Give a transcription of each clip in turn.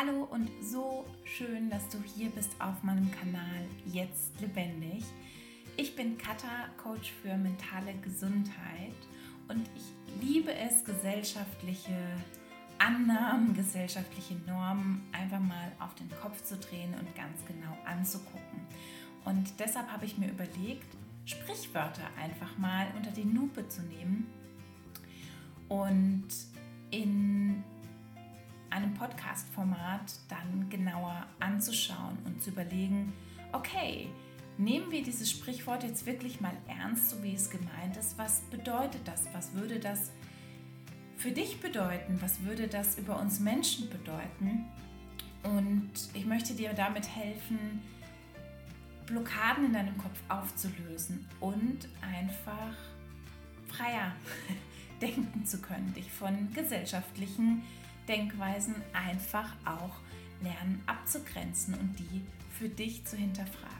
Hallo und so schön, dass du hier bist auf meinem Kanal Jetzt Lebendig. Ich bin Katha, Coach für mentale Gesundheit und ich liebe es, gesellschaftliche Annahmen, gesellschaftliche Normen einfach mal auf den Kopf zu drehen und ganz genau anzugucken. Und deshalb habe ich mir überlegt, Sprichwörter einfach mal unter die Lupe zu nehmen und in einem Podcast-Format dann genauer anzuschauen und zu überlegen, okay, nehmen wir dieses Sprichwort jetzt wirklich mal ernst, so wie es gemeint ist. Was bedeutet das? Was würde das für dich bedeuten? Was würde das über uns Menschen bedeuten? Und ich möchte dir damit helfen, Blockaden in deinem Kopf aufzulösen und einfach freier denken zu können, dich von gesellschaftlichen Denkweisen einfach auch lernen abzugrenzen und die für dich zu hinterfragen.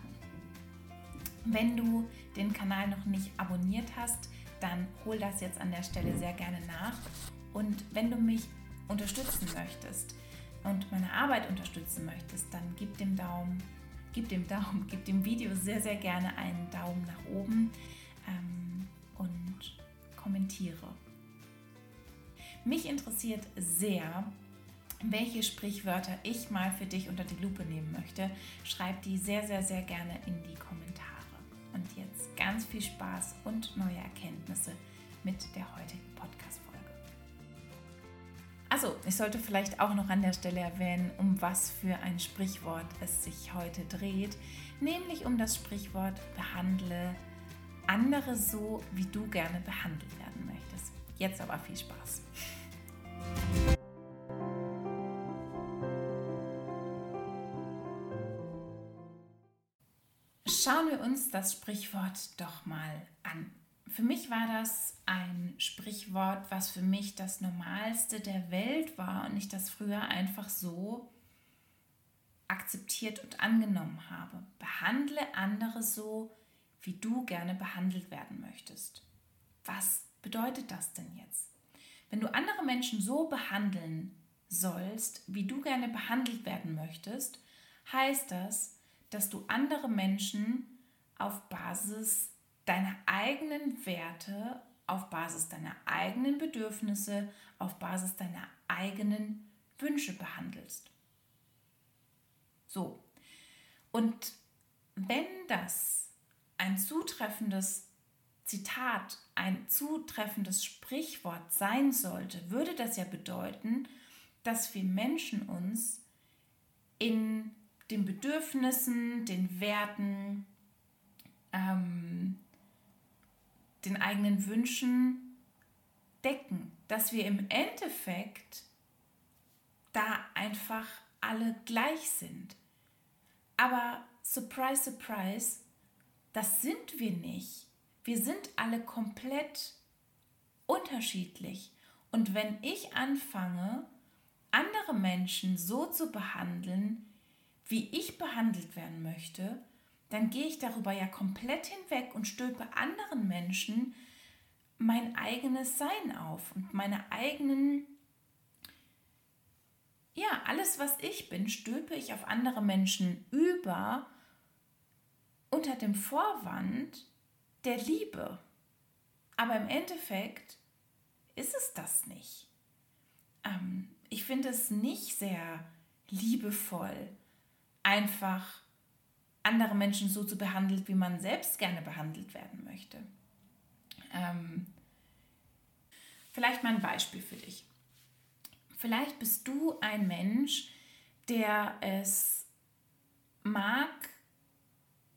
Wenn du den Kanal noch nicht abonniert hast, dann hol das jetzt an der Stelle sehr gerne nach. Und wenn du mich unterstützen möchtest und meine Arbeit unterstützen möchtest, dann gib dem Daumen, gib dem Daumen, gib dem Video sehr, sehr gerne einen Daumen nach oben ähm, und kommentiere. Mich interessiert sehr, welche Sprichwörter ich mal für dich unter die Lupe nehmen möchte. Schreib die sehr, sehr, sehr gerne in die Kommentare. Und jetzt ganz viel Spaß und neue Erkenntnisse mit der heutigen Podcast-Folge. Also, ich sollte vielleicht auch noch an der Stelle erwähnen, um was für ein Sprichwort es sich heute dreht, nämlich um das Sprichwort behandle andere so, wie du gerne behandelt werden möchtest. Jetzt aber viel Spaß. Schauen wir uns das Sprichwort doch mal an. Für mich war das ein Sprichwort, was für mich das Normalste der Welt war und ich das früher einfach so akzeptiert und angenommen habe. Behandle andere so, wie du gerne behandelt werden möchtest. Was bedeutet das denn jetzt? Wenn du andere Menschen so behandeln sollst, wie du gerne behandelt werden möchtest, heißt das, dass du andere Menschen auf Basis deiner eigenen Werte, auf Basis deiner eigenen Bedürfnisse, auf Basis deiner eigenen Wünsche behandelst. So. Und wenn das ein zutreffendes Zitat ein zutreffendes Sprichwort sein sollte, würde das ja bedeuten, dass wir Menschen uns in den Bedürfnissen, den Werten, ähm, den eigenen Wünschen decken, dass wir im Endeffekt da einfach alle gleich sind. Aber surprise, surprise, das sind wir nicht. Wir sind alle komplett unterschiedlich. Und wenn ich anfange, andere Menschen so zu behandeln, wie ich behandelt werden möchte, dann gehe ich darüber ja komplett hinweg und stülpe anderen Menschen mein eigenes Sein auf und meine eigenen, ja, alles, was ich bin, stülpe ich auf andere Menschen über unter dem Vorwand, der Liebe. Aber im Endeffekt ist es das nicht. Ähm, ich finde es nicht sehr liebevoll, einfach andere Menschen so zu behandeln, wie man selbst gerne behandelt werden möchte. Ähm, vielleicht mal ein Beispiel für dich. Vielleicht bist du ein Mensch, der es mag,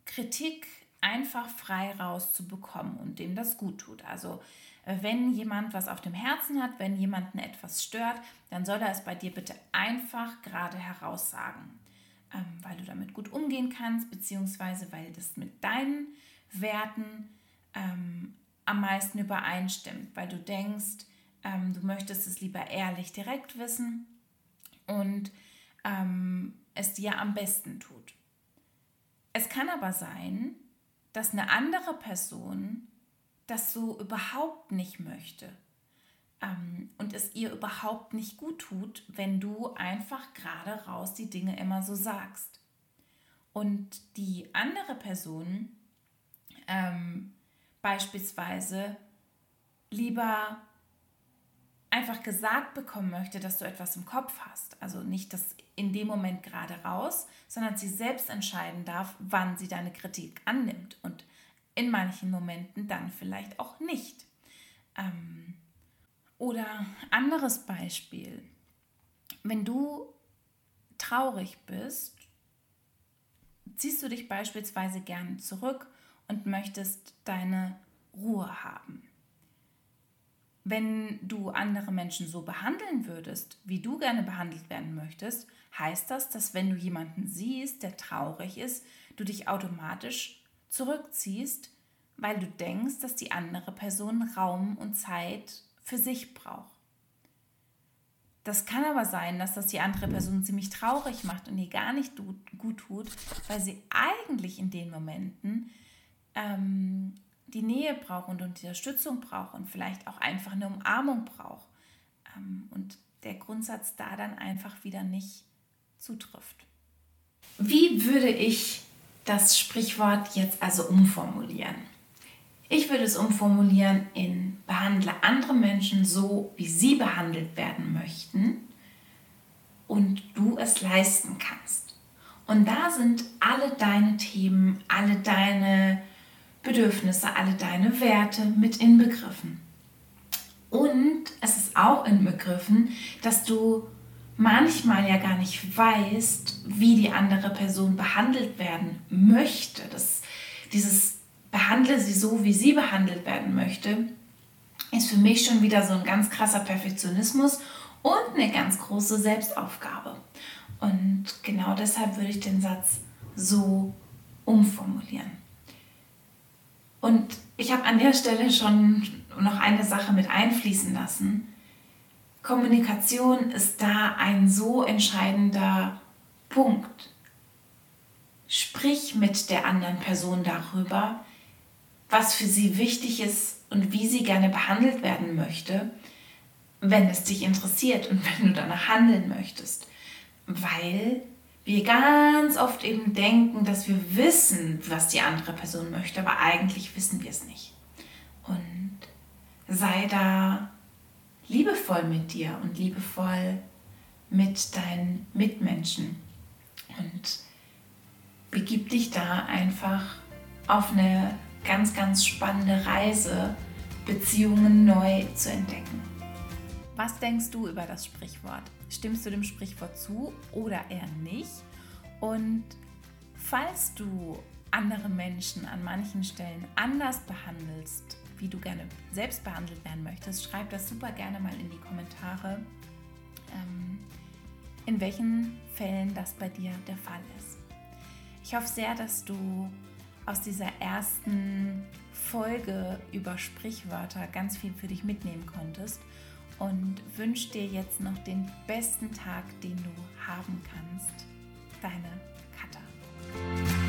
Kritik einfach frei rauszubekommen und dem das gut tut. Also äh, wenn jemand was auf dem Herzen hat, wenn jemanden etwas stört, dann soll er es bei dir bitte einfach gerade heraus sagen, ähm, weil du damit gut umgehen kannst, beziehungsweise weil das mit deinen Werten ähm, am meisten übereinstimmt, weil du denkst, ähm, du möchtest es lieber ehrlich direkt wissen und ähm, es dir am besten tut. Es kann aber sein, dass eine andere Person das so überhaupt nicht möchte. Ähm, und es ihr überhaupt nicht gut tut, wenn du einfach gerade raus die Dinge immer so sagst. Und die andere Person ähm, beispielsweise lieber einfach gesagt bekommen möchte, dass du etwas im Kopf hast. Also nicht das in dem Moment gerade raus, sondern sie selbst entscheiden darf, wann sie deine Kritik annimmt und in manchen Momenten dann vielleicht auch nicht. Ähm, oder anderes Beispiel, wenn du traurig bist, ziehst du dich beispielsweise gern zurück und möchtest deine Ruhe haben. Wenn du andere Menschen so behandeln würdest, wie du gerne behandelt werden möchtest, heißt das, dass wenn du jemanden siehst, der traurig ist, du dich automatisch zurückziehst, weil du denkst, dass die andere Person Raum und Zeit für sich braucht. Das kann aber sein, dass das die andere Person ziemlich traurig macht und ihr gar nicht gut tut, weil sie eigentlich in den Momenten ähm, die Nähe braucht und Unterstützung braucht und vielleicht auch einfach eine Umarmung braucht. Ähm, und der Grundsatz da dann einfach wieder nicht zutrifft. Wie würde ich das Sprichwort jetzt also umformulieren? Ich würde es umformulieren in behandle andere Menschen so, wie sie behandelt werden möchten und du es leisten kannst. Und da sind alle deine Themen, alle deine Bedürfnisse, alle deine Werte mit inbegriffen. Und es ist auch inbegriffen, dass du manchmal ja gar nicht weißt, wie die andere Person behandelt werden möchte. Das, dieses behandle sie so, wie sie behandelt werden möchte, ist für mich schon wieder so ein ganz krasser Perfektionismus und eine ganz große Selbstaufgabe. Und genau deshalb würde ich den Satz so umformulieren. Und ich habe an der Stelle schon noch eine Sache mit einfließen lassen. Kommunikation ist da ein so entscheidender Punkt. Sprich mit der anderen Person darüber, was für sie wichtig ist und wie sie gerne behandelt werden möchte, wenn es dich interessiert und wenn du danach handeln möchtest. Weil wir ganz oft eben denken, dass wir wissen, was die andere Person möchte, aber eigentlich wissen wir es nicht. Und sei da liebevoll mit dir und liebevoll mit deinen Mitmenschen und begib dich da einfach auf eine ganz, ganz spannende Reise, Beziehungen neu zu entdecken. Was denkst du über das Sprichwort? Stimmst du dem Sprichwort zu oder eher nicht? Und falls du andere Menschen an manchen Stellen anders behandelst, wie du gerne selbst behandelt werden möchtest, schreib das super gerne mal in die Kommentare, ähm, in welchen Fällen das bei dir der Fall ist. Ich hoffe sehr, dass du aus dieser ersten Folge über Sprichwörter ganz viel für dich mitnehmen konntest und wünsche dir jetzt noch den besten Tag, den du haben kannst. Deine Katha.